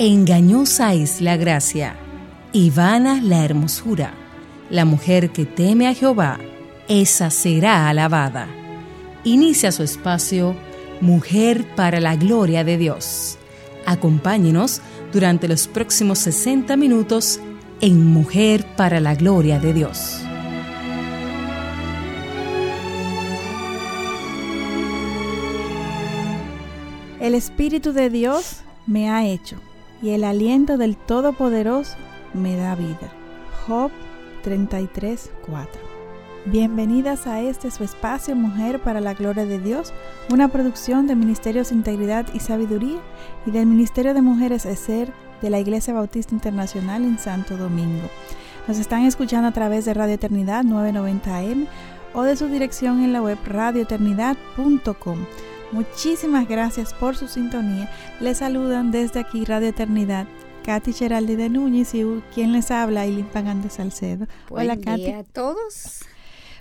Engañosa es la gracia y vana la hermosura. La mujer que teme a Jehová, esa será alabada. Inicia su espacio Mujer para la Gloria de Dios. Acompáñenos durante los próximos 60 minutos en Mujer para la Gloria de Dios. El Espíritu de Dios me ha hecho y el aliento del Todopoderoso me da vida. Job 33, 4. Bienvenidas a este su espacio Mujer para la Gloria de Dios, una producción de Ministerios Integridad y Sabiduría y del Ministerio de Mujeres ESER de la Iglesia Bautista Internacional en Santo Domingo. Nos están escuchando a través de Radio Eternidad 990 AM o de su dirección en la web radioeternidad.com. Muchísimas gracias por su sintonía. Les saludan desde aquí Radio Eternidad. Katy Geraldi de Núñez y quien les habla, Eileen Pagán de Salcedo. Hola, Katy. a todos.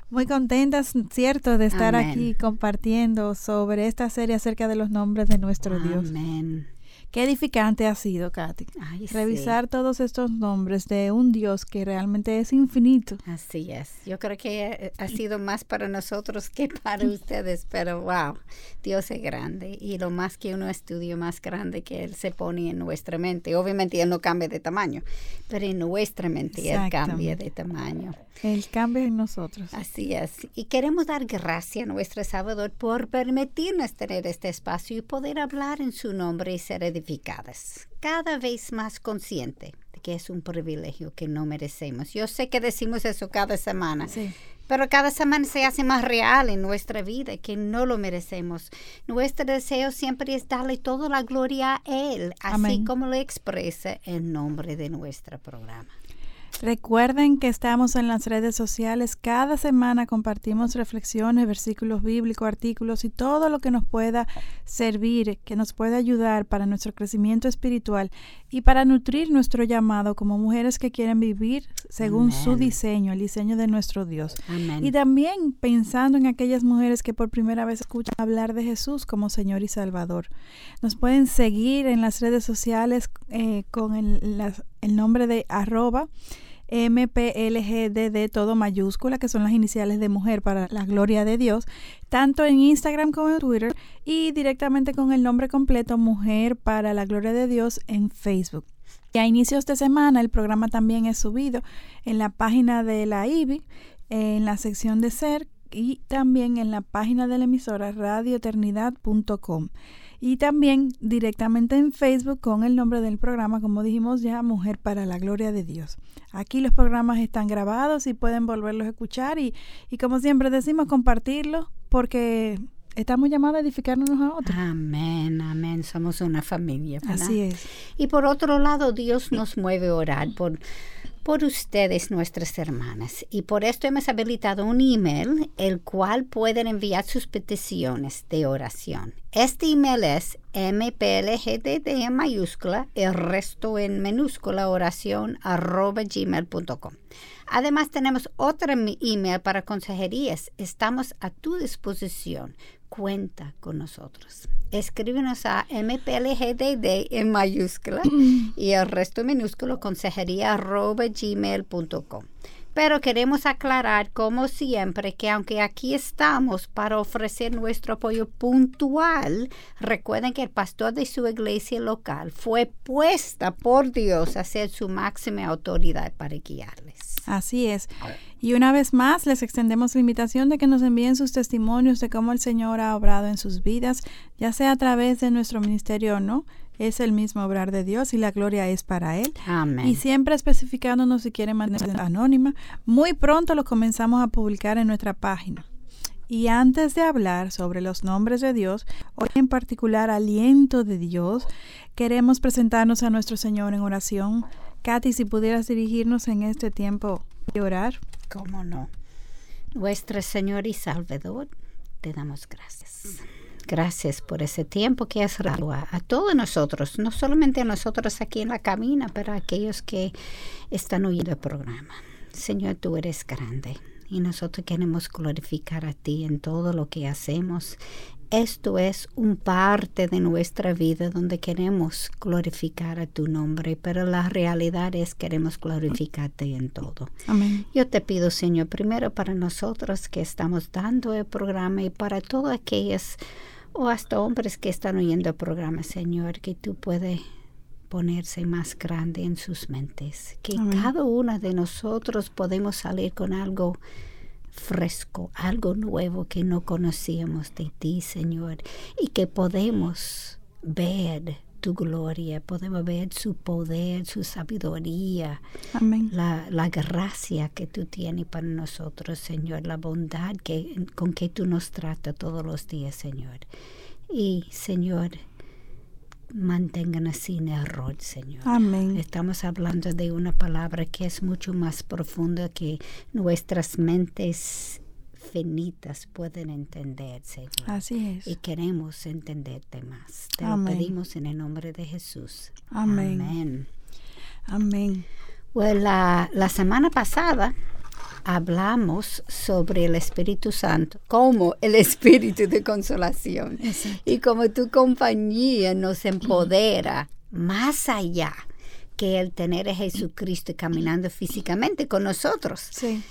Muy contentas, cierto, de estar aquí compartiendo sobre esta serie acerca de los nombres de nuestro Dios. Amén. Qué edificante ha sido, Katy. Revisar todos estos nombres de un Dios que realmente es infinito. Así es. Yo creo que ha sido más para nosotros que para ustedes, pero wow, Dios es grande y lo más que uno estudia, más grande que Él se pone en nuestra mente. Obviamente Él no cambia de tamaño, pero en nuestra mente Él cambia de tamaño. Él cambia en nosotros. Así es. Y queremos dar gracias a nuestro Salvador por permitirnos tener este espacio y poder hablar en su nombre y ser edificadas. Cada vez más consciente de que es un privilegio que no merecemos. Yo sé que decimos eso cada semana. Pero cada semana se hace más real en nuestra vida que no lo merecemos. Nuestro deseo siempre es darle toda la gloria a Él, así como lo expresa el nombre de nuestro programa. Recuerden que estamos en las redes sociales. Cada semana compartimos reflexiones, versículos bíblicos, artículos y todo lo que nos pueda servir, que nos pueda ayudar para nuestro crecimiento espiritual y para nutrir nuestro llamado como mujeres que quieren vivir según su diseño, el diseño de nuestro Dios. Y también pensando en aquellas mujeres que por primera vez escuchan hablar de Jesús como Señor y Salvador. Nos pueden seguir en las redes sociales eh, con el, el nombre de arroba MPLGDD todo mayúscula, que son las iniciales de mujer para la gloria de Dios, tanto en Instagram como en Twitter y directamente con el nombre completo Mujer para la gloria de Dios en Facebook. Y a inicios de semana el programa también es subido en la página de la IBI, en la sección de ser y también en la página de la emisora radioeternidad.com y también directamente en Facebook con el nombre del programa, como dijimos ya, Mujer para la Gloria de Dios. Aquí los programas están grabados y pueden volverlos a escuchar y, y como siempre decimos, compartirlos porque estamos llamados a edificarnos a otros. Amén, amén. Somos una familia. Así es. Y por otro lado, Dios nos mueve a orar por por ustedes, nuestras hermanas. Y por esto hemos habilitado un email, el cual pueden enviar sus peticiones de oración. Este email es mplgdd en mayúscula, el resto en minúscula, oración arroba gmail.com. Además tenemos otro email para consejerías. Estamos a tu disposición cuenta con nosotros. Escríbenos a mplgdd en mayúscula y el resto minúsculo consejería gmail.com. Pero queremos aclarar, como siempre, que aunque aquí estamos para ofrecer nuestro apoyo puntual, recuerden que el pastor de su iglesia local fue puesta por Dios a ser su máxima autoridad para guiarles. Así es. Y una vez más les extendemos la invitación de que nos envíen sus testimonios de cómo el Señor ha obrado en sus vidas, ya sea a través de nuestro ministerio o no. Es el mismo obrar de Dios y la gloria es para Él. Amén. Y siempre especificándonos si quieren mantener anónima. Muy pronto lo comenzamos a publicar en nuestra página. Y antes de hablar sobre los nombres de Dios, hoy en particular aliento de Dios, queremos presentarnos a nuestro Señor en oración. Katy, si pudieras dirigirnos en este tiempo de orar. ¿Cómo no? Nuestro Señor y Salvador, te damos gracias. Gracias por ese tiempo que has dado a, todos nosotros, no solamente a nosotros aquí en la cabina, pero a aquellos que están oyendo el programa. Señor, tú eres grande y nosotros queremos glorificar a ti en todo lo que hacemos esto es un parte de nuestra vida donde queremos glorificar a tu nombre, pero la realidad es queremos glorificarte en todo. Amén. Yo te pido, Señor, primero para nosotros que estamos dando el programa y para todos aquellos o hasta hombres que están oyendo el programa, Señor, que tú puedes ponerse más grande en sus mentes, que Amén. cada uno de nosotros podemos salir con algo fresco, algo nuevo que no conocíamos de ti, Señor, y que podemos ver tu gloria, podemos ver su poder, su sabiduría, Amén. la, la gracia que tú tienes para nosotros, Señor, la bondad que, con que tú nos tratas todos los días, Señor. Y, Señor, mantengan así en error, Señor. Amén. Estamos hablando de una palabra que es mucho más profunda que nuestras mentes finitas pueden entender, Señor. Así es. Y queremos entenderte más. Te Amén. lo pedimos en el nombre de Jesús. Amén. Amén. Amén. Bueno, la, la semana pasada hablamos sobre el Espíritu Santo como el Espíritu de consolación. Y como tu compañía nos empodera más allá que el tener a Jesucristo caminando físicamente con nosotros, Sí,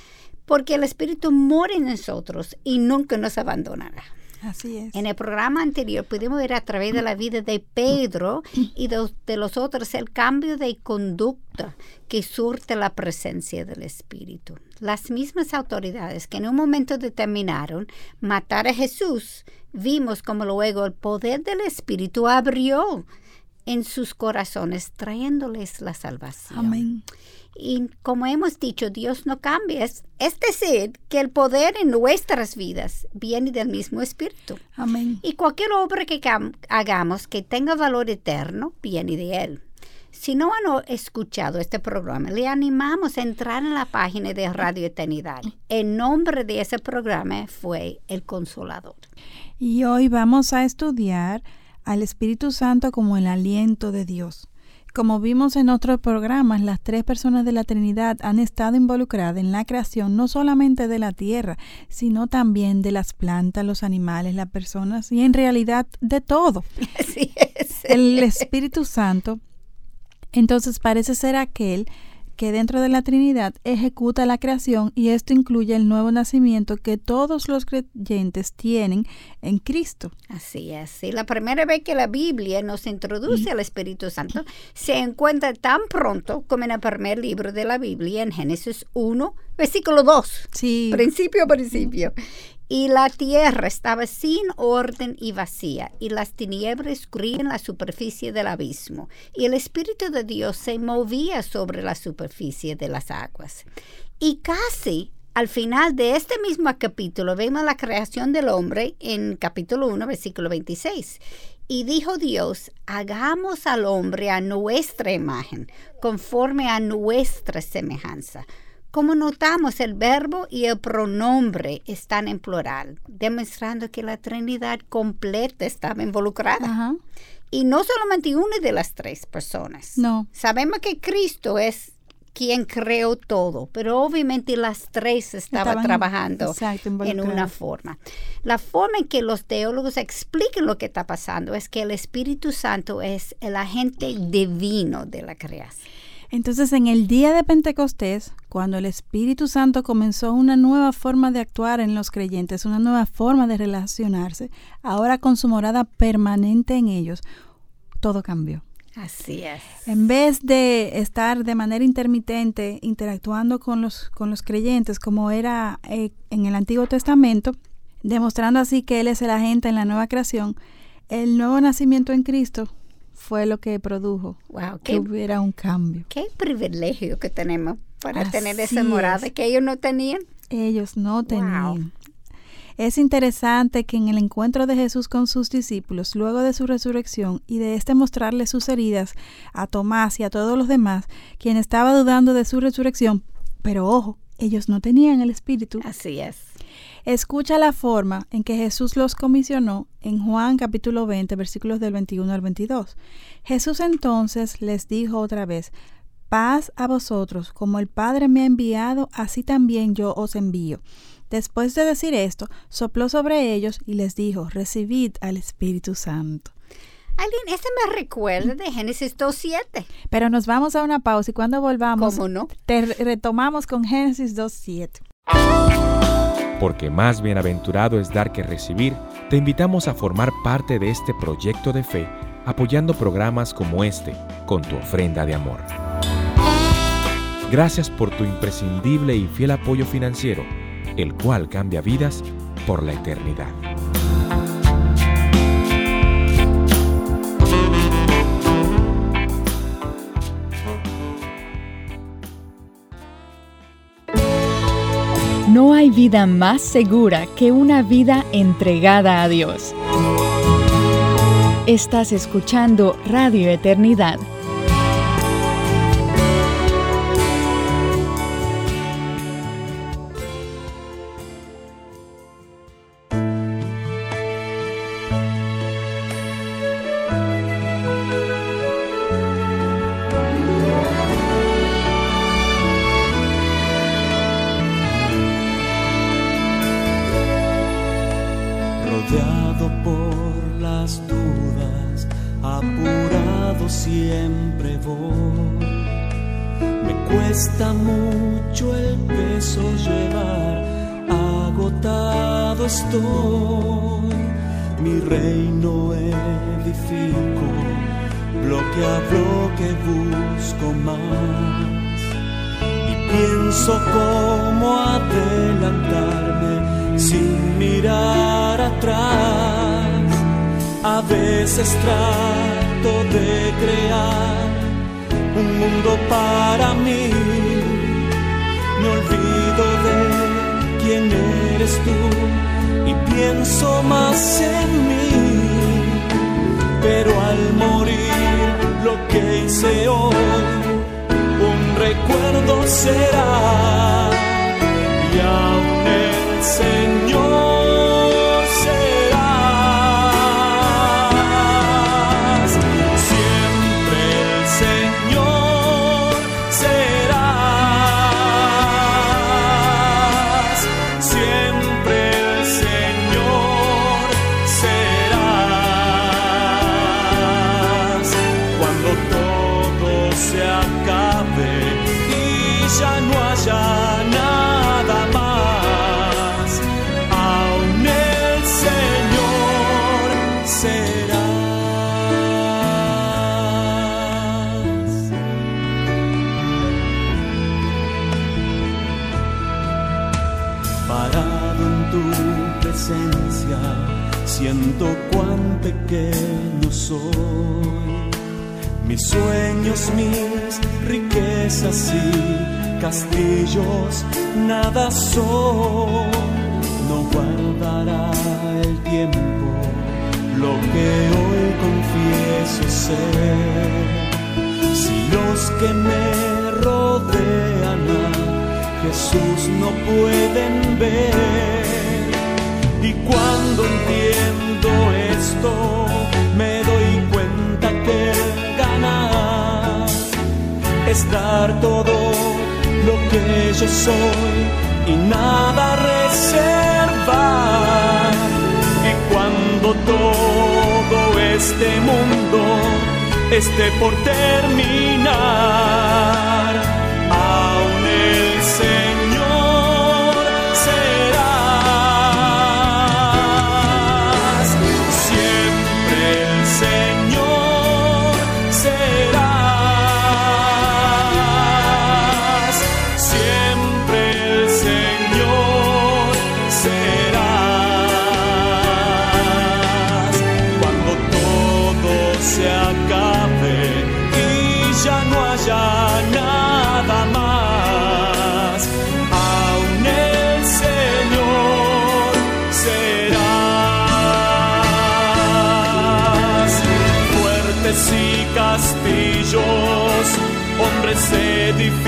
porque el Espíritu mora en nosotros y nunca nos abandonará. Así es. En el programa anterior pudimos ver a través de la vida de Pedro y de, de los otros el cambio de conducta que surte la presencia del Espíritu. Las mismas autoridades que en un momento determinaron matar a Jesús, vimos como luego el poder del Espíritu abrió en sus corazones, trayéndoles la salvación. Amén. Y como hemos dicho, Dios no cambia. Es, es decir, que el poder en nuestras vidas viene del mismo Espíritu. Amén. Y cualquier obra que hagamos que tenga valor eterno viene de Él. Si no han escuchado este programa, le animamos a entrar en la página de Radio Eternidad. El nombre de ese programa fue El Consolador. Y hoy vamos a estudiar al Espíritu Santo como el aliento de Dios. Como vimos en otros programas, las tres personas de la Trinidad han estado involucradas en la creación no solamente de la tierra, sino también de las plantas, los animales, las personas y en realidad de todo. Así es. El Espíritu Santo entonces parece ser aquel que dentro de la Trinidad ejecuta la creación y esto incluye el nuevo nacimiento que todos los creyentes tienen en Cristo. Así es. La primera vez que la Biblia nos introduce al Espíritu Santo se encuentra tan pronto como en el primer libro de la Biblia, en Génesis 1, versículo 2. Sí, Principio a principio. Y la tierra estaba sin orden y vacía, y las tinieblas cubrían la superficie del abismo, y el Espíritu de Dios se movía sobre la superficie de las aguas. Y casi al final de este mismo capítulo vemos la creación del hombre en capítulo 1, versículo 26. Y dijo Dios, hagamos al hombre a nuestra imagen, conforme a nuestra semejanza. Como notamos, el verbo y el pronombre están en plural, demostrando que la Trinidad completa estaba involucrada. Y no solamente una de las tres personas. No. Sabemos que Cristo es quien creó todo, pero obviamente las tres estaban, Estaban, trabajando exacto, en una forma. La forma en que los teólogos explican lo que está pasando es que el Espíritu Santo es el agente divino de la creación. Entonces, en el día de Pentecostés, cuando el Espíritu Santo comenzó una nueva forma de actuar en los creyentes, una nueva forma de relacionarse, ahora con su morada permanente en ellos, todo cambió. Así es. En vez de estar de manera intermitente interactuando con los, con los creyentes, como era eh, en el Antiguo Testamento, demostrando así que Él es el agente en la nueva creación, el nuevo nacimiento en Cristo fue lo que produjo Wow, que qué, hubiera un cambio. qué privilegio que tenemos para Así tener esa morada es. que ellos no tenían. Ellos no tenían. Es interesante que en el encuentro de Jesús con sus discípulos, luego de su resurrección y de este mostrarle sus heridas a Tomás y a todos los demás, quien estaba dudando de su resurrección, pero ojo, ellos no tenían el Espíritu. Así es. Escucha la forma en que Jesús los comisionó en Juan capítulo 20, versículos del 21 al 22. Jesús entonces les dijo otra vez, paz a vosotros, como el Padre me ha enviado, así también yo os envío. Después de decir esto, sopló sobre ellos y les dijo, recibid al Espíritu Santo. Alguien, este me recuerda de Génesis 2.7. Pero nos vamos a una pausa y cuando volvamos, ¿Cómo no? te retomamos con Génesis 2.7. Porque más bienaventurado es dar que recibir, te invitamos a formar parte de este proyecto de fe apoyando programas como este con tu ofrenda de amor. Gracias por tu imprescindible y fiel apoyo financiero, el cual cambia vidas por la eternidad. No hay vida más segura que una vida entregada a Dios. Estás escuchando Radio Eternidad. Estoy. Mi reino edifico, bloque a bloque busco más. Y pienso cómo adelantarme sin mirar atrás. A veces trato de crear un mundo para mí. Me olvido de quién eres tú y pienso más en mí. Pero al morir lo que hice hoy, un recuerdo será. Y aún el Señor sueños, mis riquezas y castillos, nada son. No guardará el tiempo lo que hoy confieso ser. Si los que me rodean Jesús no pueden ver. Y cuando entiendo esto, me es dar todo lo que yo soy y nada reservar. Y cuando todo este mundo esté por terminar, hombres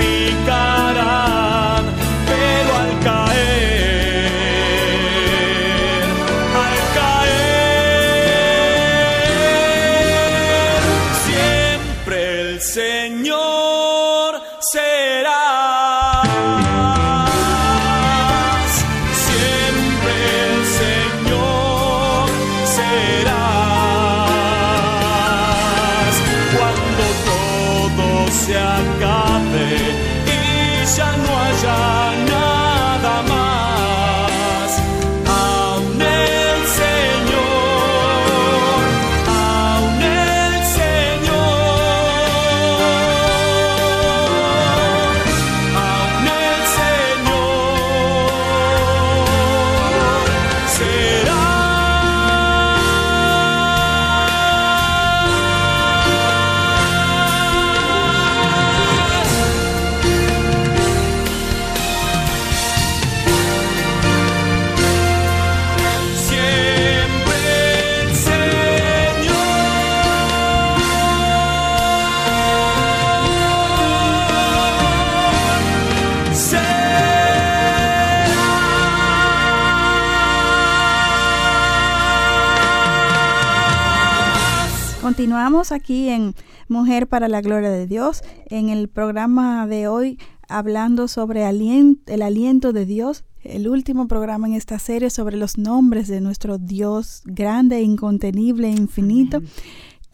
Continuamos aquí en Mujer para la Gloria de Dios, en el programa de hoy hablando sobre el aliento de Dios, el último programa en esta serie sobre los nombres de nuestro Dios grande, incontenible, infinito.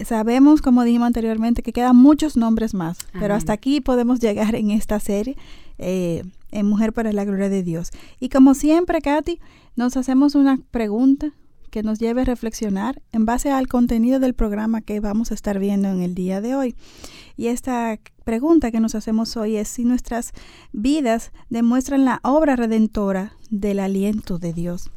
Sabemos, como dijimos anteriormente, que quedan muchos nombres más, pero hasta aquí podemos llegar en esta serie. Eh, en Mujer para la Gloria de Dios. Y como siempre, Katy, nos hacemos una pregunta que nos lleve a reflexionar en base al contenido del programa que vamos a estar viendo en el día de hoy. Y esta pregunta que nos hacemos hoy es si nuestras vidas demuestran la obra redentora del aliento de Dios.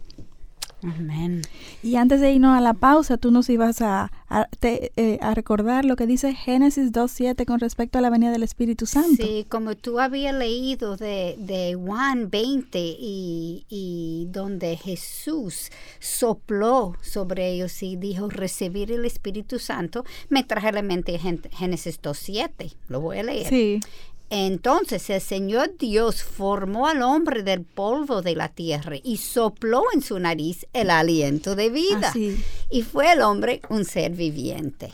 Amén. Y antes de irnos a la pausa, tú nos ibas a, a, eh, recordar lo que dice Génesis 2.7 con respecto a la venida del Espíritu Santo. Sí, como tú habías leído de, de Juan 20 y, y, donde Jesús sopló sobre ellos y dijo recibir el Espíritu Santo, me traje a la mente Génesis 2.7. Lo voy a leer. Sí. Entonces el Señor Dios formó al hombre del polvo de la tierra y sopló en su nariz el aliento de vida. Así. Y fue el hombre un ser viviente.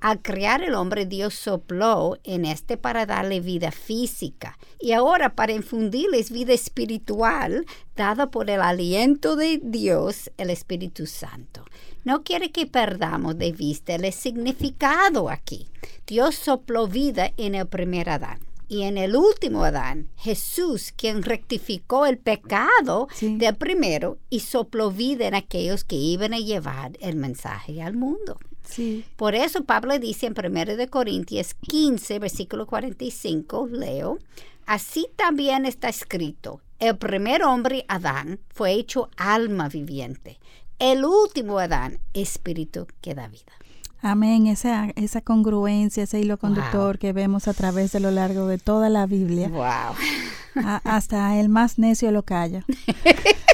Al crear el hombre, Dios sopló en este para darle vida física y ahora para infundirles vida espiritual dada por el aliento de Dios, el Espíritu Santo. No quiere que perdamos de vista el significado aquí. Dios sopló vida en el primer Adán y en el último Adán, Jesús, quien rectificó el pecado Sí. del primero y sopló vida en aquellos que iban a llevar el mensaje al mundo. Sí. Por eso Pablo dice en 1 de Corintios 15, versículo 45, leo, así también está escrito, el primer hombre, Adán, fue hecho alma viviente. El último Adán, espíritu que da vida. Amén, esa, esa congruencia, ese hilo conductor que vemos a través de lo largo de toda la Biblia, Wow. a- hasta el más necio lo calla.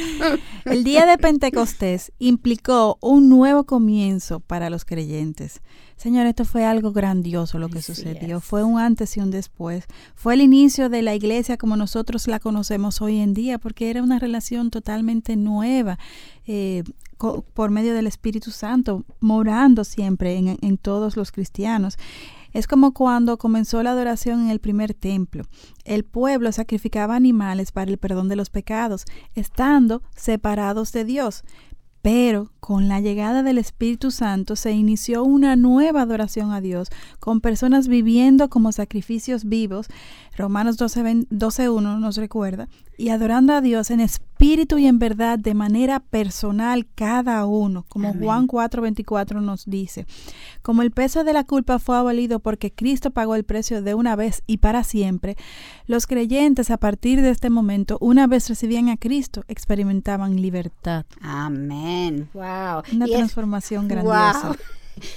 el día de Pentecostés implicó un nuevo comienzo para los creyentes. Señor, esto fue algo grandioso lo que Así sucedió. es. Fue un antes y un después. Fue el inicio de la iglesia como nosotros la conocemos hoy en día, porque era una relación totalmente nueva. eh, por medio del Espíritu Santo, morando siempre en, en todos los cristianos. Es como cuando comenzó la adoración en el primer templo. El pueblo sacrificaba animales para el perdón de los pecados, estando separados de Dios. Pero con la llegada del Espíritu Santo se inició una nueva adoración a Dios, con personas viviendo como sacrificios vivos, Romanos 12.1 12, nos recuerda, y adorando a Dios en espíritu y en verdad de manera personal cada uno, como Amén. Juan 4.24 nos dice. Como el peso de la culpa fue abolido porque Cristo pagó el precio de una vez y para siempre, los creyentes a partir de este momento, una vez recibían a Cristo, experimentaban libertad. Amén. Wow. Una Y es- transformación grandiosa. Wow.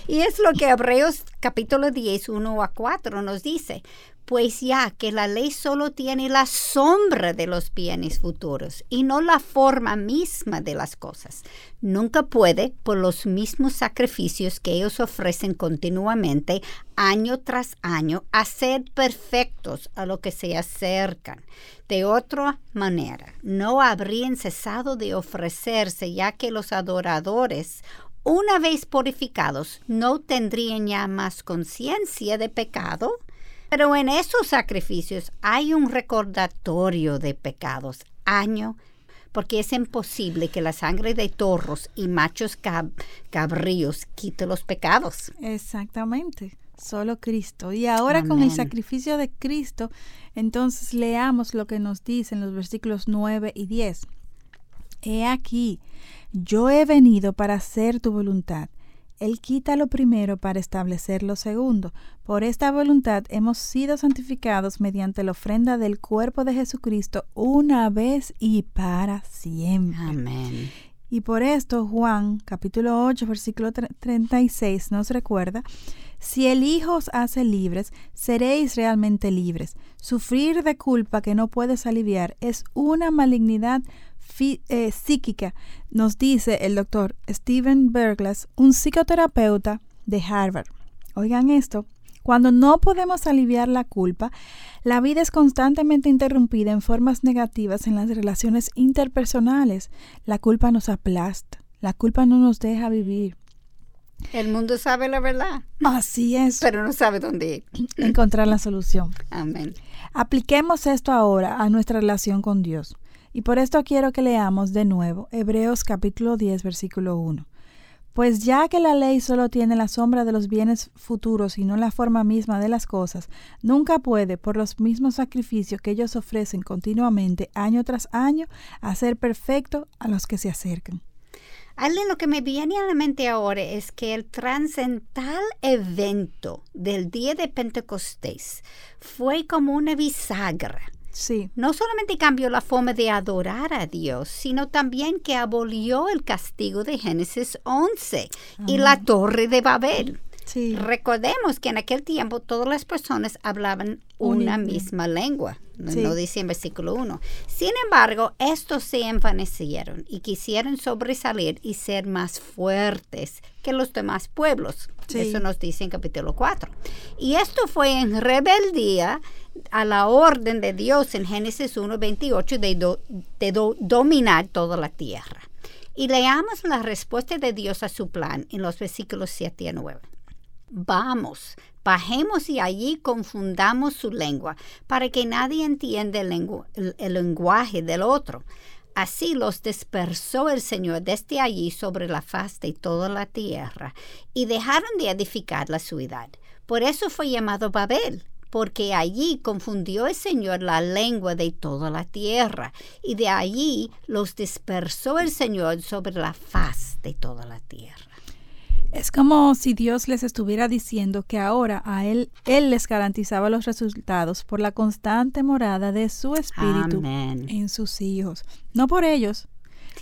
Y es lo que Hebreos capítulo 10, 1 a 4 nos dice. Pues ya que la ley solo tiene la sombra de los bienes futuros y no la forma misma de las cosas, nunca puede, por los mismos sacrificios que ellos ofrecen continuamente, año tras año, hacer perfectos a lo que se acercan. De otra manera, no habrían cesado de ofrecerse, ya que los adoradores una vez purificados, no tendrían ya más conciencia de pecado. Pero en esos sacrificios hay un recordatorio de pecados año, porque es imposible que la sangre de torros y machos cab- cabríos quite los pecados. Exactamente, solo Cristo. Y ahora con el sacrificio de Cristo, entonces leamos lo que nos dicen los versículos 9 y 10. He aquí, yo he venido para hacer tu voluntad. Él quita lo primero para establecer lo segundo. Por esta voluntad hemos sido santificados mediante la ofrenda del cuerpo de Jesucristo una vez y para siempre. Amén. Y por esto Juan capítulo 8 versículo tre- 36 nos recuerda, si el Hijo os hace libres, seréis realmente libres. Sufrir de culpa que no puedes aliviar es una malignidad eh, psíquica, nos dice el doctor Steven Berglas, un psicoterapeuta de Harvard. Oigan esto, cuando no podemos aliviar la culpa, la vida es constantemente interrumpida en formas negativas en las relaciones interpersonales. La culpa nos aplasta, la culpa no nos deja vivir. El mundo sabe la verdad, Así es. pero no sabe dónde ir. Encontrar la solución. Amén. Apliquemos esto ahora a nuestra relación con Dios. Y por esto quiero que leamos de nuevo Hebreos capítulo 10, versículo 1. Pues ya que la ley solo tiene la sombra de los bienes futuros y no la forma misma de las cosas, nunca puede, por los mismos sacrificios que ellos ofrecen continuamente, año tras año, hacer perfecto a los que se acercan. Algo lo que me viene a la mente ahora es que el trascendental evento del día de Pentecostés fue como una bisagra. Sí, No solamente cambió la forma de adorar a Dios, sino también que abolió el castigo de Génesis 11 y la torre de Babel. sí. Recordemos que en aquel tiempo todas las personas hablaban Un una misma lengua. No, Sí. no dice en versículo 1. Sin embargo, estos se envanecieron y quisieron sobresalir y ser más fuertes que los demás pueblos. Sí. Eso nos dice en capítulo 4. Y esto fue en rebeldía a la orden de Dios en Génesis 1, 28 de, do- de do- dominar toda la tierra. Y leamos la respuesta de Dios a su plan en los versículos 7 a 9. Vamos, bajemos y allí confundamos su lengua, para que nadie entienda el, lengu- el- el lenguaje del otro. Así los dispersó el Señor desde allí sobre la faz de toda la tierra, y dejaron de edificar la ciudad. Por eso fue llamado Babel, porque allí confundió el Señor la lengua de toda la tierra, y de allí los dispersó el Señor sobre la faz de toda la tierra. Es como si Dios les estuviera diciendo que ahora a Él, Él les garantizaba los resultados por la constante morada de su espíritu Amén. en sus hijos. No por ellos,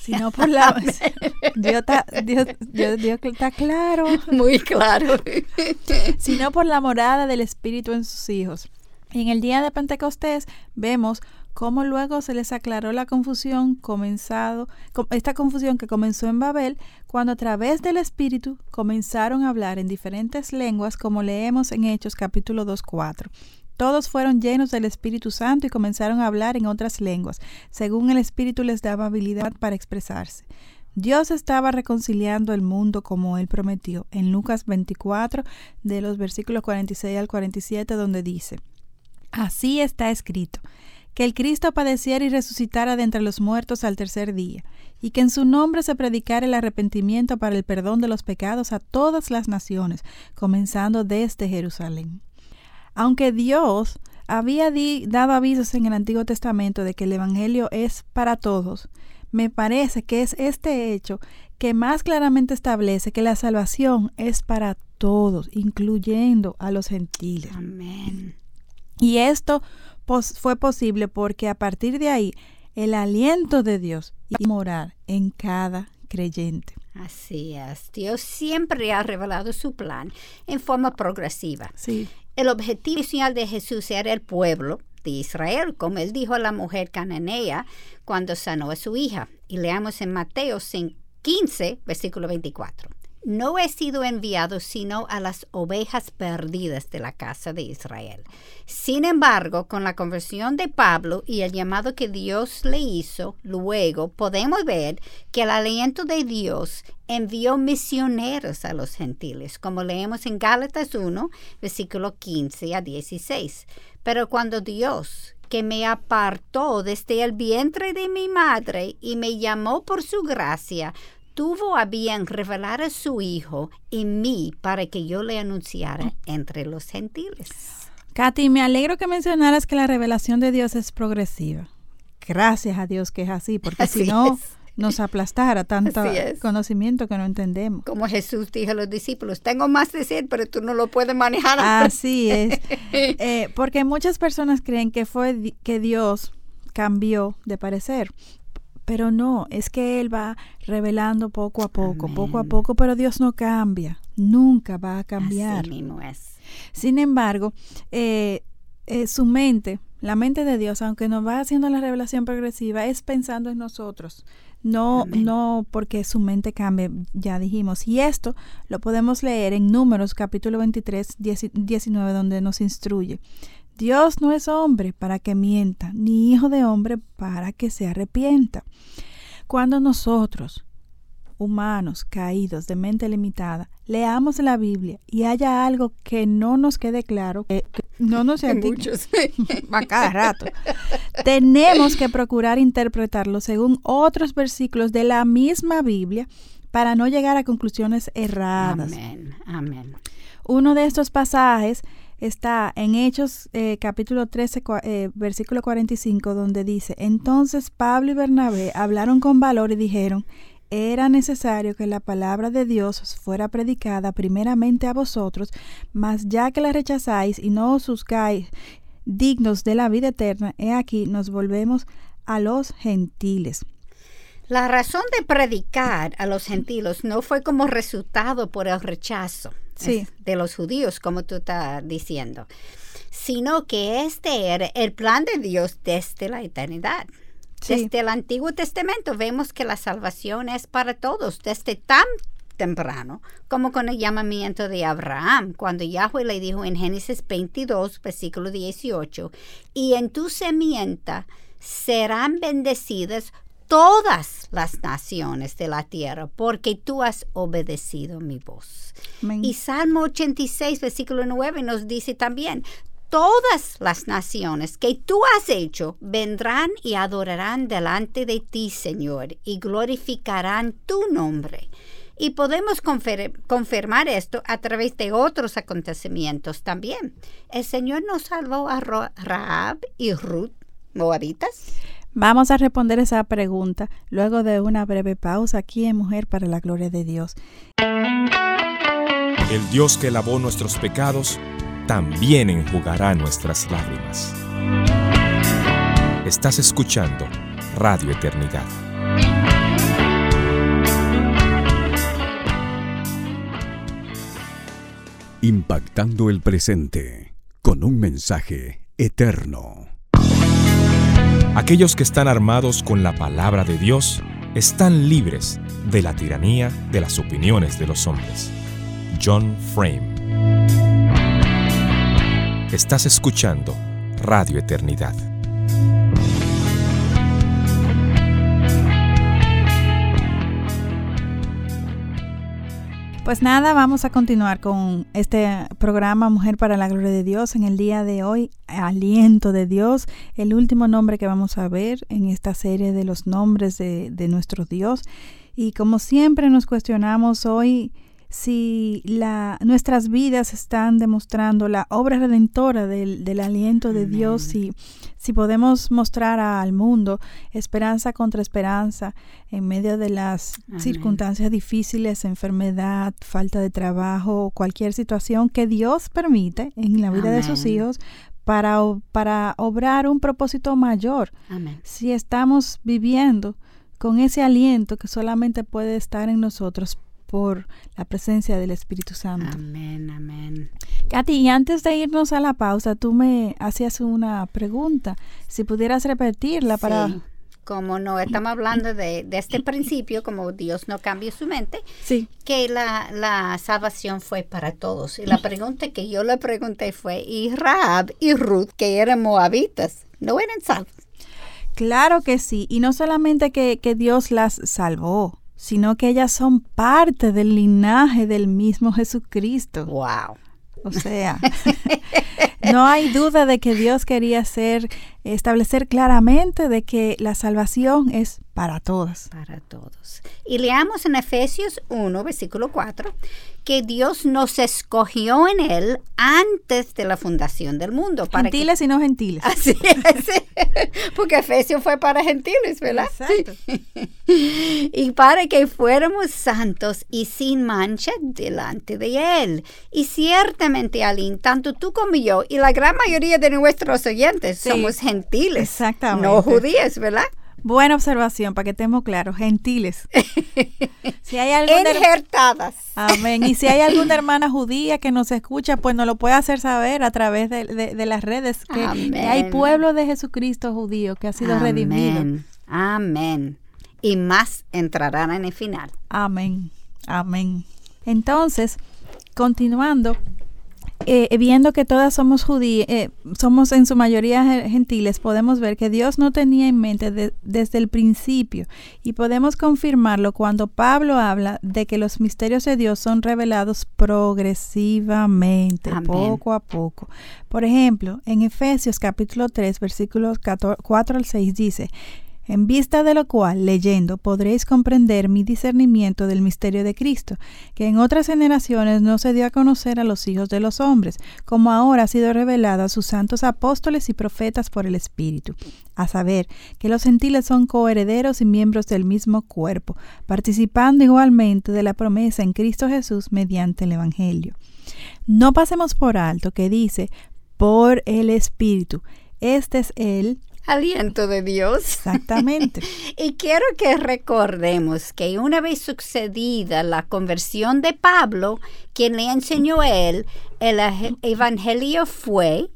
sino por la... Dios está, Dios, Dios- Dios está claro. Muy claro. sino por la morada del Espíritu en sus hijos. Y en el día de Pentecostés vemos cómo luego se les aclaró la confusión comenzado, co- esta confusión que comenzó en Babel, cuando a través del Espíritu comenzaron a hablar en diferentes lenguas, como leemos en Hechos capítulo 2, 4. Todos fueron llenos del Espíritu Santo y comenzaron a hablar en otras lenguas, según el Espíritu les daba habilidad para expresarse. Dios estaba reconciliando el mundo como Él prometió en Lucas 24, de los versículos 46 al 47, donde dice, Así está escrito, que el Cristo padeciera y resucitara de entre los muertos al tercer día, y que en su nombre se predicara el arrepentimiento para el perdón de los pecados a todas las naciones, comenzando desde Jerusalén. Aunque Dios había dado avisos en el Antiguo Testamento de que el Evangelio es para todos, me parece que es este hecho que más claramente establece que la salvación es para todos, incluyendo a los gentiles. Amén. Y esto pos- fue posible porque a partir de ahí el aliento de Dios y morar en cada creyente. Así es. Dios siempre ha revelado su plan en forma progresiva. Sí, El objetivo inicial de Jesús era el pueblo de Israel, como él dijo a la mujer cananea cuando sanó a su hija. Y leamos en Mateo 5 15, versículo 24. No he sido enviado sino a las ovejas perdidas de la casa de Israel. Sin embargo, con la conversión de Pablo y el llamado que Dios le hizo, luego podemos ver que el aliento de Dios envió misioneros a los gentiles, como leemos en Gálatas 1, versículo 15 a 16. Pero cuando Dios, que me apartó desde el vientre de mi madre y me llamó por su gracia, tuvo a bien revelar a su Hijo en mí para que yo le anunciara entre los gentiles. Katy, me alegro que mencionaras que la revelación de Dios es progresiva. Gracias a Dios que es así, porque Así si no, es. nos aplastara tanto conocimiento que no entendemos. Como Jesús dijo a los discípulos, tengo más de ser, pero tú no lo puedes manejar. Así es. Eh, porque muchas personas creen que fue que Dios cambió de parecer. Pero no, es que Él va revelando poco a poco, poco a poco, pero Dios no cambia, nunca va a cambiar. Así mismo es. Sin embargo, eh, eh, su mente, la mente de Dios, aunque nos va haciendo la revelación progresiva, es pensando en nosotros. No, Amén. no porque su mente cambie, ya dijimos. Y esto lo podemos leer en Números capítulo 23, 10 19, donde nos instruye. Dios no es hombre para que mienta, ni hijo de hombre para que se arrepienta. Cuando nosotros humanos, caídos, de mente limitada, leamos la Biblia y haya algo que no nos quede claro, que, que no nos sea Muchos. a cada rato. Tenemos que procurar interpretarlo según otros versículos de la misma Biblia para no llegar a conclusiones erradas. Amén, amén. Uno de estos pasajes está en Hechos eh, capítulo 13, cua- eh, versículo 45, donde dice, entonces Pablo y Bernabé hablaron con valor y dijeron, era necesario que la palabra de Dios os fuera predicada primeramente a vosotros, mas ya que la rechazáis y no os juzgáis dignos de la vida eterna, he aquí nos volvemos a los gentiles. La razón de predicar a los gentiles no fue como resultado por el rechazo Sí. de los judíos, como tú estás diciendo, sino que este era el plan de Dios desde la eternidad. Sí. Desde el Antiguo Testamento vemos que la salvación es para todos, desde tan temprano como con el llamamiento de Abraham, cuando Yahweh le dijo en Génesis 22, versículo 18, y en tu semienta serán bendecidas todas las naciones de la tierra, porque tú has obedecido mi voz. Amén. Y Salmo 86, versículo 9 nos dice también, todas las naciones que tú has hecho vendrán y adorarán delante de ti, Señor, y glorificarán tu nombre. Y podemos confirmar esto a través de otros acontecimientos también. El Señor nos salvó a Ro- Rahab y Ruth, moabitas. Vamos a responder esa pregunta luego de una breve pausa aquí en Mujer para la Gloria de Dios. El Dios que lavó nuestros pecados también enjugará nuestras lágrimas. Estás escuchando Radio Eternidad. Impactando el presente con un mensaje eterno. Aquellos que están armados con la palabra de Dios están libres de la tiranía de las opiniones de los hombres. John Frame. Estás escuchando Radio Eternidad. Pues nada, vamos a continuar con este programa Mujer para la Gloria de Dios en el día de hoy, Aliento de Dios, el último nombre que vamos a ver en esta serie de los nombres de, de nuestro Dios. Y como siempre nos cuestionamos hoy si la, nuestras vidas están demostrando la obra redentora del, del aliento de Dios, si, si podemos mostrar al mundo esperanza contra esperanza en medio de las Amén. circunstancias difíciles, enfermedad, falta de trabajo, cualquier situación que Dios permite en la vida de sus hijos para, obrar un propósito mayor. Si estamos viviendo con ese aliento que solamente puede estar en nosotros por la presencia del Espíritu Santo. Amén, amén. Katy, y antes de irnos a la pausa, tú me hacías una pregunta. Si pudieras repetirla para... Sí, como no estamos hablando de, de este principio, como Dios no cambia su mente, Sí, que la, la salvación fue para todos. Y la pregunta que yo le pregunté fue, ¿y Rahab y Ruth, que eran moabitas, no eran salvos? claro que sí. Y no solamente que, que Dios las salvó, sino que ellas son parte del linaje del mismo Jesucristo. Wow. O sea, no hay duda de que Dios quería hacer, establecer claramente de que la salvación es para todas. Para todos. Y leamos en Efesios 1, versículo 4, que Dios nos escogió en Él antes de la fundación del mundo. Para que- Gentiles y no gentiles. Así es, porque Efesios fue para gentiles, ¿verdad? Exacto. y para que fuéramos santos y sin mancha delante de Él. Y ciertamente, Aline, tanto tú como yo y la gran mayoría de nuestros oyentes Sí, somos gentiles, exactamente. no judíos, ¿verdad? Buena observación, para que estemos claros, gentiles. Si hay Injertadas. Amén. Y si hay alguna hermana judía que nos escucha, pues nos lo puede hacer saber a través de, de- de las redes que, Amén. que hay pueblo de Jesucristo judío que ha sido redimido. Amén. Amén. Y más entrarán en el final. Amén. Amén. Entonces, continuando, eh, viendo que todas somos judías, eh, somos en su mayoría ge- gentiles, podemos ver que Dios no tenía en mente de- desde el principio y podemos confirmarlo cuando Pablo habla de que los misterios de Dios son revelados progresivamente, Amén. poco a poco. Por ejemplo, en Efesios capítulo 3, versículos 14 4 al 6 dice, en vista de lo cual, leyendo, podréis comprender mi discernimiento del misterio de Cristo, que en otras generaciones no se dio a conocer a los hijos de los hombres, como ahora ha sido revelado a sus santos apóstoles y profetas por el Espíritu, a saber, que los gentiles son coherederos y miembros del mismo cuerpo, participando igualmente de la promesa en Cristo Jesús mediante el Evangelio. No pasemos por alto que dice, por el Espíritu. Este es el Aliento de Dios. Exactamente. Y quiero que recordemos que una vez sucedida la conversión de Pablo, quien le enseñó a él, el evangelio fue,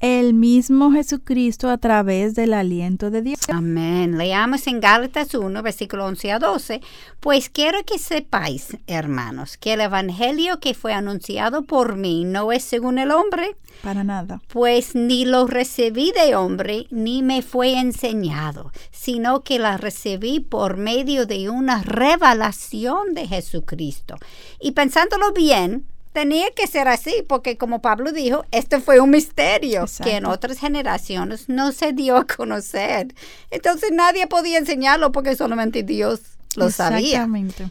El mismo Jesucristo a través del aliento de Dios. amén, leamos en Gálatas 1, versículo 11 a 12, pues quiero que sepáis, hermanos, que el evangelio que fue anunciado por mí no es según el hombre, Para nada. Pues ni lo recibí de hombre, ni me fue enseñado, sino que la recibí por medio de una revelación de Jesucristo. Y pensándolo bien, tenía que ser así, porque como Pablo dijo, este fue un misterio que en otras generaciones no se dio a conocer. Entonces nadie podía enseñarlo porque solamente Dios lo sabía.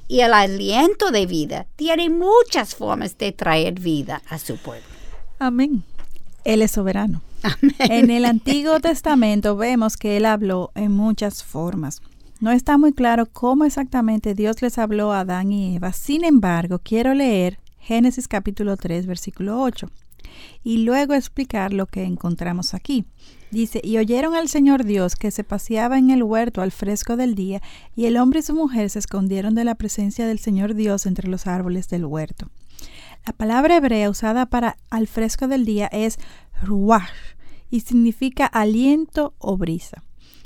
Y el aliento de vida tiene muchas formas de traer vida a su pueblo. Amén. Él es soberano. En el Antiguo Testamento vemos que Él habló en muchas formas. No está muy claro cómo exactamente Dios les habló a Adán y Eva. Sin embargo, quiero leer Génesis capítulo 3, versículo 8, y luego explicar lo que encontramos aquí. Dice, y oyeron al Señor Dios que se paseaba en el huerto al fresco del día, y el hombre y su mujer se escondieron de la presencia del Señor Dios entre los árboles del huerto. La palabra hebrea usada para al fresco del día es ruach y significa aliento o brisa.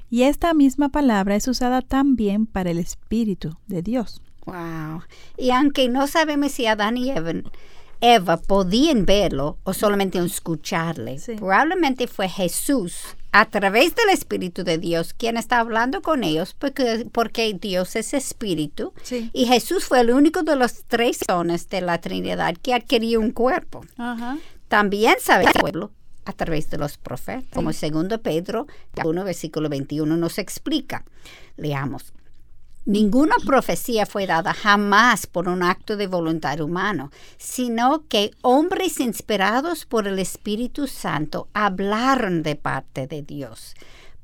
Y esta misma palabra es usada también para el Espíritu de Dios. Wow. Y aunque no sabemos si Adán y Eva, Eva podían verlo o solamente escucharle, Sí. probablemente fue Jesús a través del Espíritu de Dios quien está hablando con ellos porque, porque Dios es Espíritu Sí. y Jesús fue el único de los tres dones de la Trinidad que adquirió un cuerpo. También sabe el pueblo a través de los profetas, como segundo Pedro 1 versículo 21 nos explica. Leamos. Ninguna profecía fue dada jamás por un acto de voluntad humano, sino que hombres inspirados por el Espíritu Santo hablaron de parte de Dios.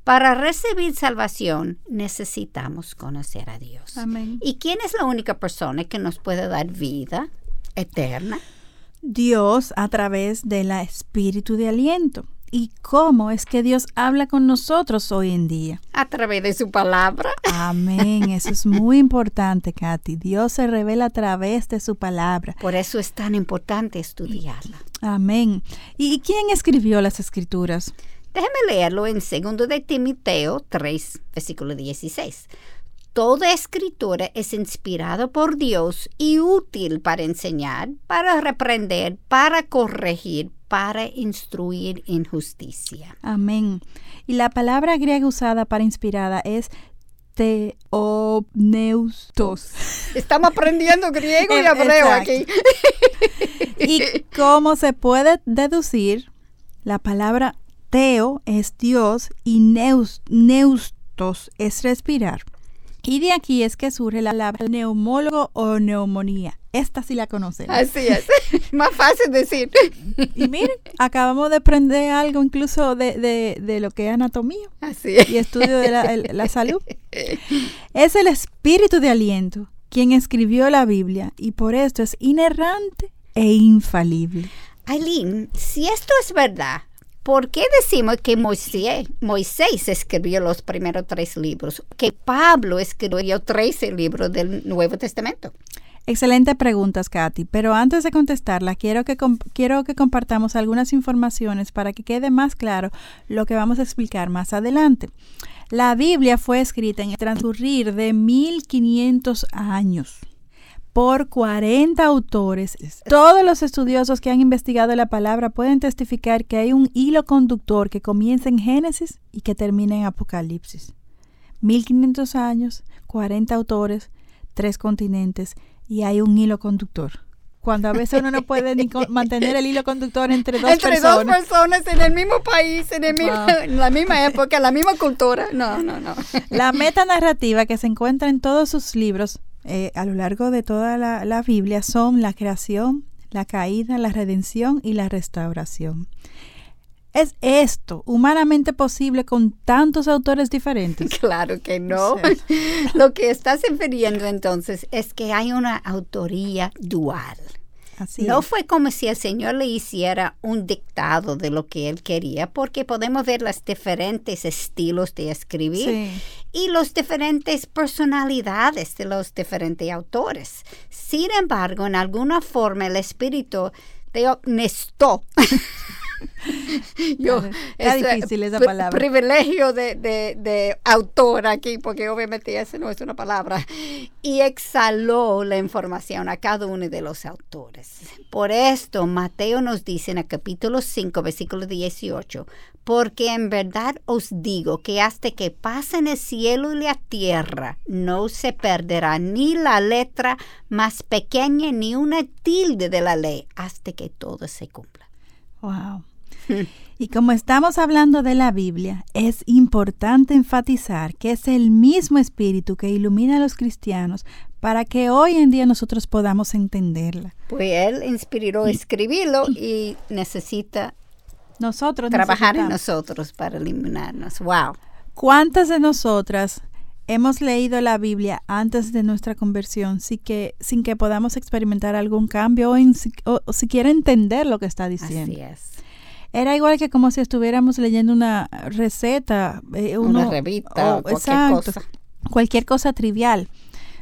Para recibir salvación necesitamos conocer a Dios. Amén. ¿Y quién es la única persona que nos puede dar vida eterna? Dios a través del espíritu de aliento. ¿Y cómo es que Dios habla con nosotros hoy en día? A través de su palabra. Amén. Eso es muy importante, Katy. Dios se revela a través de su palabra. Por eso es tan importante estudiarla. Amén. ¿Y quién escribió las escrituras? Déjeme leerlo en 2 de Timoteo 3, versículo 16. Toda escritura es inspirada por Dios y útil para enseñar, para reprender, para corregir, para instruir en justicia. Amén. Y la palabra griega usada para inspirada es teopneustos. Estamos aprendiendo griego y hebreo aquí. Y como se puede deducir, la palabra teo es Dios y neus- neustos es respirar. Y de aquí es que surge la palabra neumólogo o neumonía. Esta sí la conocemos. Así es. Más fácil decir. Y miren, acabamos de aprender algo incluso de, de- de lo que es anatomía Así es. y estudio de la, el- la salud. Es el espíritu de aliento quien escribió la Biblia y por esto es inerrante e infalible. Aileen, si esto es verdad, ¿por qué decimos que Moisés, Moisés escribió los primeros tres libros? Que Pablo escribió 13 libros del Nuevo Testamento. Excelente preguntas, Katy. Pero antes de contestarla, quiero que, quiero que compartamos algunas informaciones para que quede más claro lo que vamos a explicar más adelante. La Biblia fue escrita en el transcurrir de 1500 años por 40 autores. Todos los estudiosos que han investigado la palabra pueden testificar que hay un hilo conductor que comienza en Génesis y que termina en Apocalipsis. 1500 años, 40 autores, tres continentes y hay un hilo conductor. Cuando a veces uno no puede ni mantener el hilo conductor entre dos Entre personas. dos personas en el mismo país, en, el mismo- Wow. en la misma época, en la misma cultura. No, no, no. La metanarrativa que se encuentra en todos sus libros eh, a lo largo de toda la, la Biblia son la creación, la caída, la redención y la restauración. ¿Es esto humanamente posible con tantos autores diferentes? Claro que no. Lo que estás refiriendo entonces es que hay una autoría dual. Así no es. fue como si el Señor le hiciera un dictado de lo que él quería, porque podemos ver los diferentes estilos de escribir Sí. y las diferentes personalidades de los diferentes autores. Sin embargo, en alguna forma el espíritu de Nestó. Yo, Está ese difícil esa palabra. Privilegio de, de, de autor aquí, porque obviamente esa no es una palabra. Y exhaló la información a cada uno de los autores. Por esto, Mateo nos dice en el capítulo 5, versículo 18, porque en verdad os digo que hasta que pasen el cielo y la tierra, no se perderá ni la letra más pequeña ni una tilde de la ley, hasta que todo se cumpla. Wow. Y como estamos hablando de la Biblia, es importante enfatizar que es el mismo espíritu que ilumina a los cristianos para que hoy en día nosotros podamos entenderla. Pues él inspiró a escribirlo y necesita Nosotros trabajar en nosotros para eliminarnos. Wow. ¿Cuántas de nosotras hemos leído la Biblia antes de nuestra conversión sin que, sin que podamos experimentar algún cambio o, o- o siquiera entender lo que está diciendo? Así es. Era igual que como si estuviéramos leyendo una receta, eh, Una revista o- cualquier exacto, cosa. cualquier cosa trivial.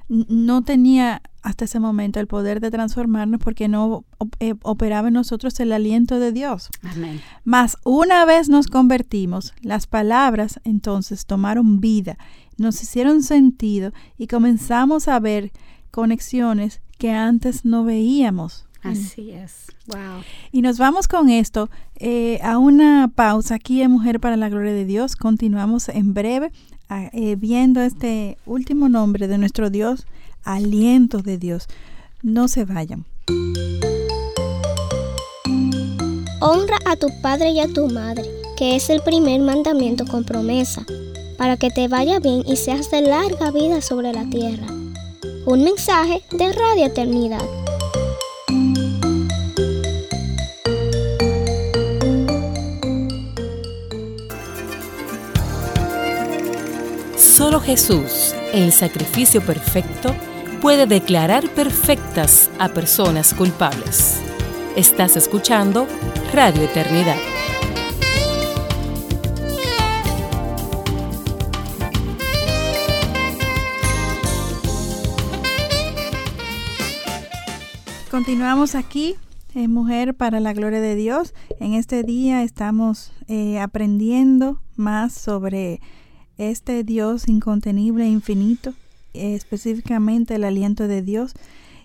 No tenía hasta ese momento el poder de transformarnos porque no eh, operaba en nosotros el aliento de Dios. Amén. Mas una vez nos convertimos, las palabras entonces tomaron vida, nos hicieron sentido y comenzamos a ver conexiones que antes no veíamos. Así es. Wow. Y nos vamos con esto eh, a una pausa aquí en Mujer para la Gloria de Dios. Continuamos en breve a- eh, viendo este último nombre de nuestro Dios, aliento de Dios. No se vayan. Honra a tu padre y a tu madre, que es el primer mandamiento con promesa, para que te vaya bien y seas de larga vida sobre la tierra. Un mensaje de Radio Eternidad. Solo Jesús, el sacrificio perfecto, puede declarar perfectas a personas culpables. Estás escuchando Radio Eternidad. Continuamos aquí en Mujer para la Gloria de Dios. En este día estamos eh, aprendiendo más sobre este Dios incontenible e infinito, específicamente el aliento de Dios.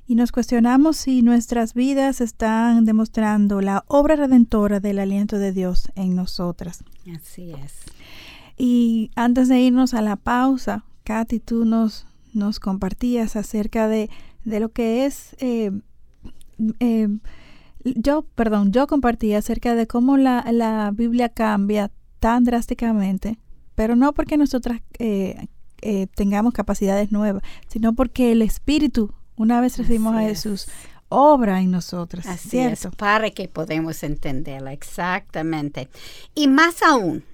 Y nos cuestionamos si nuestras vidas están demostrando la obra redentora del aliento de Dios en nosotras. Así es. Y antes de irnos a la pausa, Katy, tú nos, nos compartías acerca de, de lo que es, eh, eh, yo, perdón, yo compartí acerca de cómo la, la Biblia cambia tan drásticamente, pero no porque nosotras eh, eh, tengamos capacidades nuevas, sino porque el Espíritu, una vez recibimos Así a es. Jesús, obra en nosotras, Así ¿cierto? es, para que podamos entenderla exactamente. Y más aún,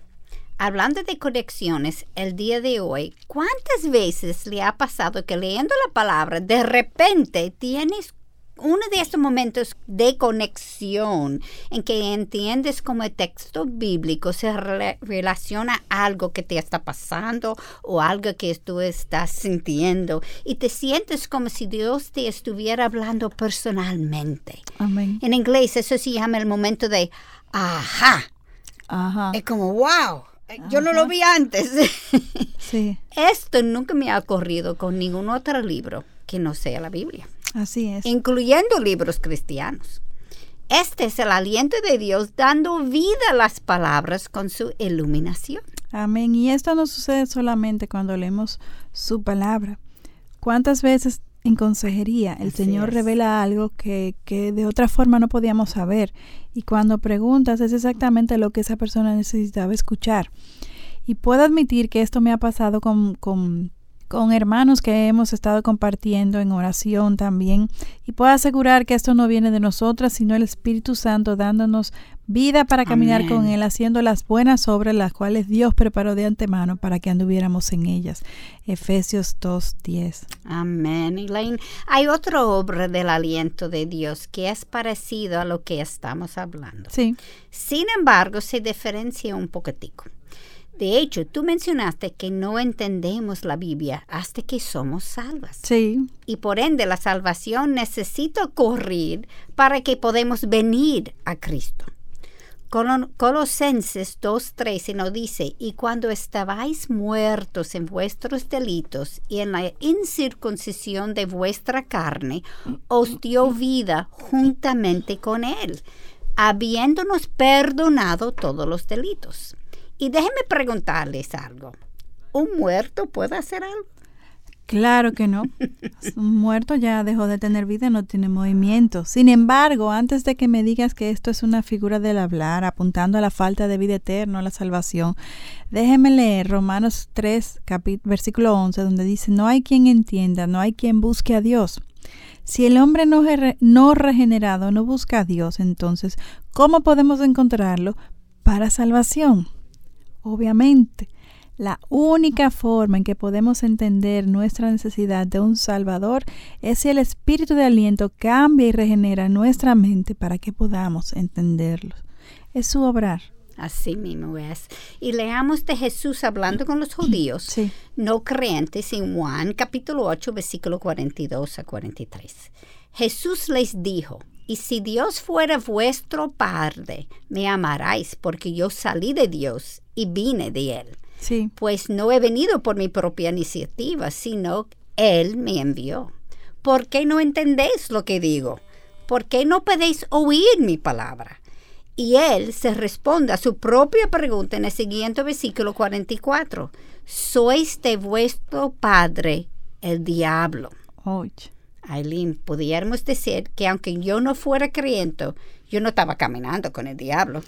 hablando de conexiones, el día de hoy, ¿cuántas veces le ha pasado que leyendo la palabra, de repente tienes uno de estos momentos de conexión en que entiendes cómo el texto bíblico se rela- relaciona a algo que te está pasando o algo que tú estás sintiendo y te sientes como si Dios te estuviera hablando personalmente. Amén. En inglés eso se llama el momento de ajá. Ajá. Es como wow. Yo no lo vi antes. Sí. Esto nunca me ha ocurrido con ningún otro libro que no sea la Biblia. Así es. incluyendo libros cristianos. Este es el aliento de Dios dando vida a las palabras con su iluminación. Amén. Y esto no sucede solamente cuando leemos su palabra. ¿Cuántas veces en consejería el Así Señor es. revela algo que, que de otra forma no podíamos saber? Y cuando preguntas es exactamente lo que esa persona necesitaba escuchar. Y puedo admitir que esto me ha pasado con, con, con hermanos que hemos estado compartiendo en oración también. Y puedo asegurar que esto no viene de nosotras, sino el Espíritu Santo dándonos vida para caminar con. Él, haciendo las buenas obras las cuales Dios preparó de antemano para que anduviéramos en ellas. Efesios 2.10. Amén. Elaine, hay otra obra del aliento de Dios que es parecido a lo que estamos hablando. Sí, Sin embargo, se diferencia un poquitico. De hecho, tú mencionaste que no entendemos la Biblia hasta que somos salvas. sí, Y por ende la salvación necesita ocurrir para que podamos venir a Cristo. Colo- Colosenses 2.13 nos dice, y cuando estabais muertos en vuestros delitos y en la incircuncisión de vuestra carne, os dio vida juntamente con Él, habiéndonos perdonado todos los delitos. Y déjenme preguntarles algo. ¿Un muerto puede hacer algo? claro que no. Un muerto ya dejó de tener vida, no tiene movimiento. Sin embargo, antes de que me digas que esto es una figura del hablar, apuntando a la falta de vida eterna, a la salvación, déjeme leer Romanos 3, capi- versículo 11, donde dice, no hay quien entienda, no hay quien busque a Dios. Si el hombre no, no regenerado no busca a Dios, entonces, ¿cómo podemos encontrarlo para salvación? Obviamente, la única forma en que podemos entender nuestra necesidad de un Salvador es si el espíritu de aliento cambia y regenera nuestra mente para que podamos entenderlo. Es su obrar. Así mismo es. Y leamos de Jesús hablando con los judíos Sí. no creyentes en Juan capítulo 8 versículo 42 a 43. Jesús les dijo, y si Dios fuera vuestro Padre, me amaráis porque yo salí de Dios y vine de Él. Sí. Pues no he venido por mi propia iniciativa, sino Él me envió. ¿Por qué no entendéis lo que digo? ¿Por qué no podéis oír mi palabra? Y él se responde a su propia pregunta en el siguiente versículo 44. Sois de vuestro padre el diablo. Oye. Aileen, pudiéramos decir que aunque yo no fuera creyente, yo no estaba caminando con el diablo.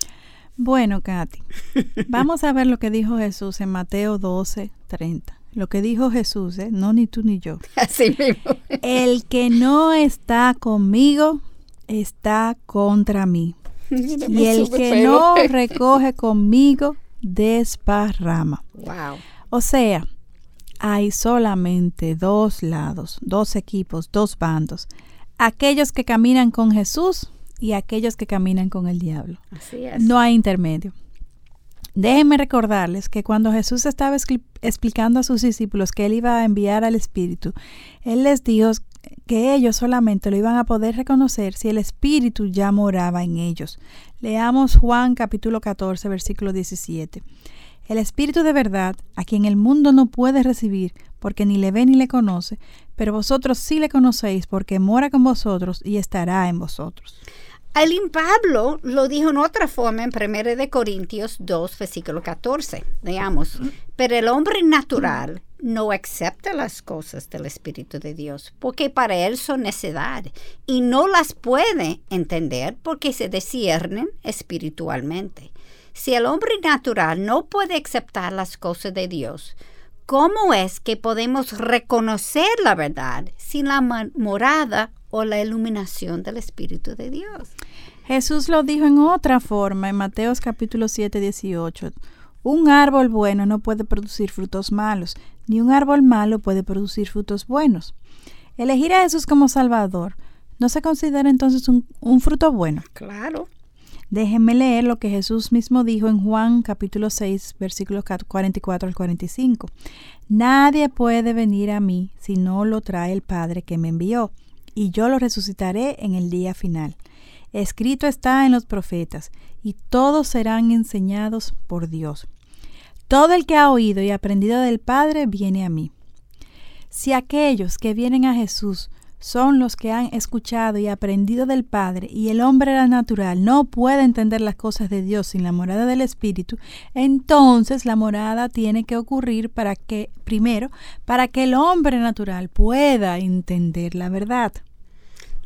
Bueno, Katy, vamos a ver lo que dijo Jesús en Mateo 12, 30. Lo que dijo Jesús, ¿eh? no ni tú ni yo. Así mismo. El que no está conmigo está contra mí. Y el que no recoge conmigo desparrama. Wow. O sea, hay solamente dos lados, dos equipos, dos bandos. Aquellos que caminan con Jesús y aquellos que caminan con el diablo. Así es. No hay intermedio. Déjenme recordarles que cuando Jesús estaba expli- explicando a sus discípulos que él iba a enviar al Espíritu, él les dijo que ellos solamente lo iban a poder reconocer si el Espíritu ya moraba en ellos. Leamos Juan capítulo 14, versículo 17. El Espíritu de verdad, a quien el mundo no puede recibir, porque ni le ve ni le conoce, pero vosotros sí le conocéis, porque mora con vosotros y estará en vosotros. Aileen Pablo lo dijo en otra forma en 1 de Corintios 2, versículo 14. Leamos. Pero el hombre natural no acepta las cosas del Espíritu de Dios, porque para él son necedad, y no las puede entender porque se disciernen espiritualmente. Si el hombre natural no puede aceptar las cosas de Dios, ¿cómo es que podemos reconocer la verdad sin la morada o la iluminación del Espíritu de Dios? Jesús lo dijo en otra forma en Mateos capítulo 7, 18. Un árbol bueno no puede producir frutos malos, ni un árbol malo puede producir frutos buenos. Elegir a Jesús como Salvador no se considera entonces un, un fruto bueno. Claro. Déjenme leer lo que Jesús mismo dijo en Juan capítulo 6, versículos 44 al 45. Nadie puede venir a mí si no lo trae el Padre que me envió, y yo lo resucitaré en el día final. Escrito está en los profetas, y todos serán enseñados por Dios. Todo el que ha oído y aprendido del Padre viene a mí. Si aquellos que vienen a Jesús son los que han escuchado y aprendido del Padre, y el hombre natural no puede entender las cosas de Dios sin la morada del Espíritu, entonces la morada tiene que ocurrir para que, primero, para que el hombre natural pueda entender la verdad.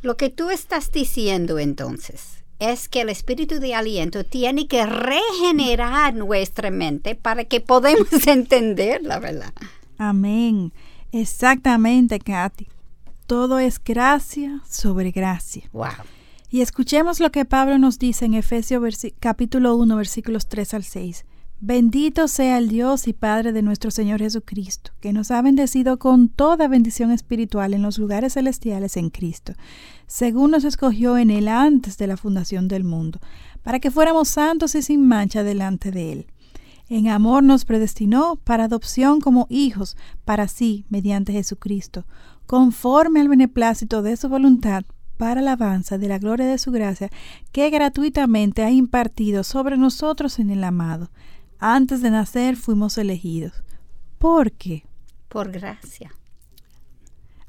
Lo que tú estás diciendo entonces es que el espíritu de aliento tiene que regenerar nuestra mente para que podamos entender la verdad. Amén. Exactamente, Katy. Todo es gracia sobre gracia. Wow. Y escuchemos lo que Pablo nos dice en Efesios capítulo 1 versículos 3 al 6. Bendito sea el Dios y Padre de nuestro Señor Jesucristo, que nos ha bendecido con toda bendición espiritual en los lugares celestiales en Cristo, según nos escogió en Él antes de la fundación del mundo, para que fuéramos santos y sin mancha delante de Él. En amor nos predestinó para adopción como hijos para sí mediante Jesucristo, conforme al beneplácito de su voluntad, para alabanza de la gloria de su gracia, que gratuitamente ha impartido sobre nosotros en el amado. Antes de nacer fuimos elegidos. ¿Por qué? Por gracia.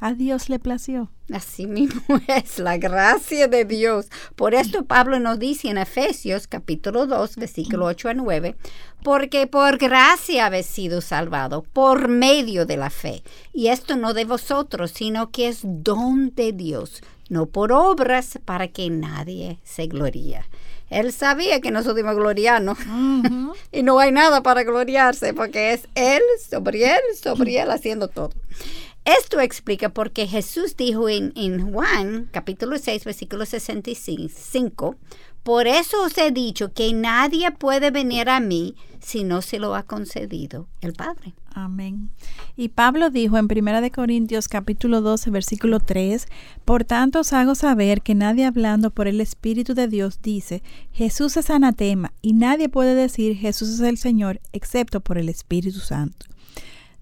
A Dios le plació. Así mismo es la gracia de Dios. Por esto Pablo nos dice en Efesios capítulo 2, versículo 8 a 9, porque por gracia habéis sido salvado por medio de la fe. Y esto no de vosotros, sino que es don de Dios, no por obras para que nadie se gloría. Él sabía que nosotros íbamos a gloriarnos y no hay nada para gloriarse porque es Él sobre Él, sobre Él haciendo todo. Esto explica por qué Jesús dijo en, Juan capítulo 6 versículo 65, por eso os he dicho que nadie puede venir a mí si no se lo ha concedido el Padre. Amén. Y Pablo dijo en 1 de Corintios capítulo 12 versículo 3, Por tanto os hago saber que nadie hablando por el Espíritu de Dios dice, Jesús es anatema, y nadie puede decir Jesús es el Señor excepto por el Espíritu Santo.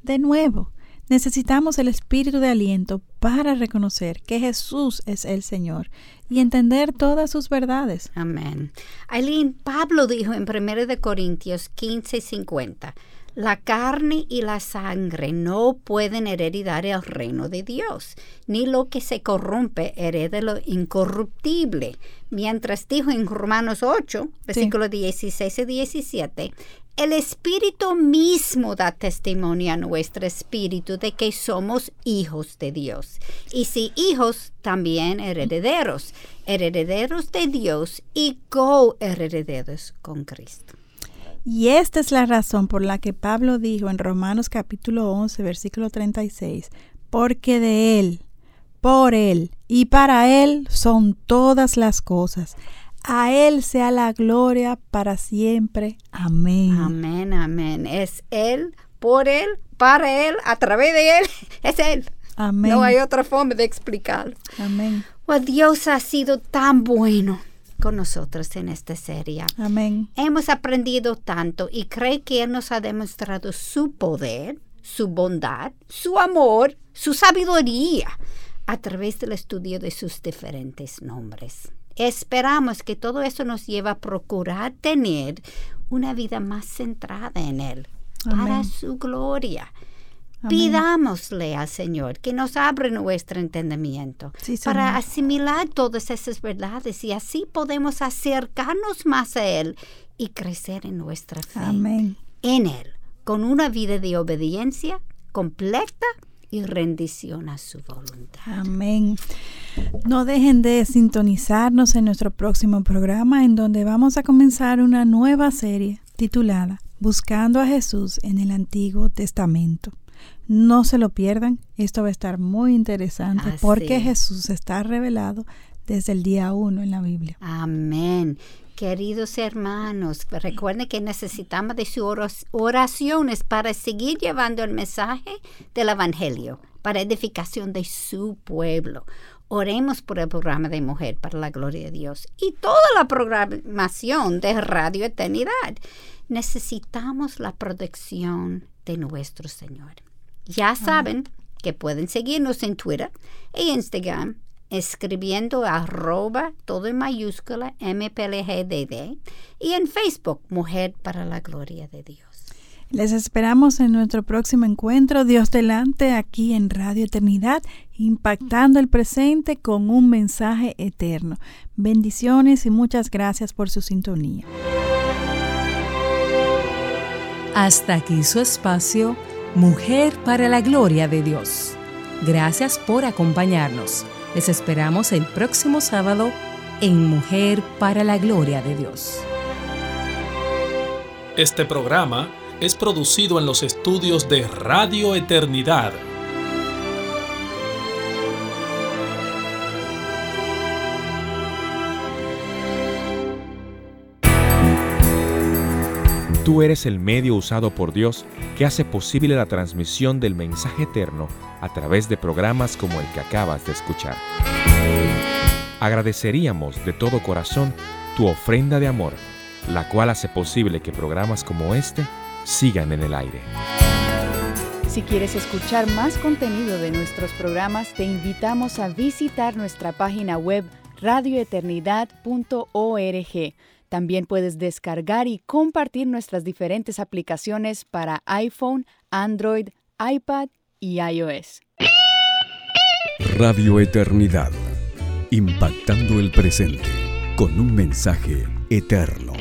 De nuevo, necesitamos el espíritu de aliento para reconocer que Jesús es el Señor y entender todas sus verdades. Amén. Aileen, Pablo dijo en 1 de Corintios 15, 50, la carne y la sangre no pueden heredar el reino de Dios, ni lo que se corrompe hereda lo incorruptible. Mientras dijo en Romanos 8, versículos 16 y 17, el Espíritu mismo da testimonio a nuestro espíritu de que somos hijos de Dios. Y si hijos, también herederos, herederos de Dios y coherederos con Cristo. Y esta es la razón por la que Pablo dijo en Romanos capítulo 11, versículo 36, porque de Él, por Él y para Él son todas las cosas. A Él sea la gloria para siempre. Amén. Amén, amén. Es Él, por Él, para Él, a través de Él. Es Él. Amén. No hay otra forma de explicarlo. Amén. Pues Dios ha sido tan bueno con nosotros en esta serie. Amén. Hemos aprendido tanto y creo que Él nos ha demostrado su poder, su bondad, su amor, su sabiduría a través del estudio de sus diferentes nombres. Esperamos que todo eso nos lleve a procurar tener una vida más centrada en Él, para su gloria. Amén. Pidámosle al Señor que nos abra nuestro entendimiento Sí, para asimilar todas esas verdades y así podemos acercarnos más a Él y crecer en nuestra fe Amén. en Él, con una vida de obediencia completa y rendición a su voluntad. Amén. No dejen de sintonizarnos en nuestro próximo programa en donde vamos a comenzar una nueva serie titulada Buscando a Jesús en el Antiguo Testamento. No se lo pierdan, esto va a estar muy interesante Así porque es. Jesús está revelado desde el día uno en la Biblia. Amén. Queridos hermanos, recuerden que necesitamos de sus oraciones para seguir llevando el mensaje del Evangelio, para edificación de su pueblo. Oremos por el programa de Mujer para la Gloria de Dios y toda la programación de Radio Eternidad. Necesitamos la protección de nuestro Señor. Ya saben que pueden seguirnos en Twitter e Instagram escribiendo arroba todo en mayúscula MPLGDD y en Facebook Mujer para la Gloria de Dios. Les esperamos en nuestro próximo encuentro, Dios delante, aquí en Radio Eternidad, impactando el presente con un mensaje eterno. Bendiciones y muchas gracias por su sintonía. Hasta aquí su espacio, Mujer para la Gloria de Dios. Gracias por acompañarnos. Les esperamos el próximo sábado en Mujer para la Gloria de Dios. Este programa es producido en los estudios de Radio Eternidad. Tú eres el medio usado por Dios que hace posible la transmisión del mensaje eterno a través de programas como el que acabas de escuchar. Agradeceríamos de todo corazón tu ofrenda de amor, la cual hace posible que programas como este sigan en el aire. Si quieres escuchar más contenido de nuestros programas, te invitamos a visitar nuestra página web radioeternidad.org. También puedes descargar y compartir nuestras diferentes aplicaciones para iPhone, Android, iPad y iOS. Radio Eternidad, impactando el presente con un mensaje eterno.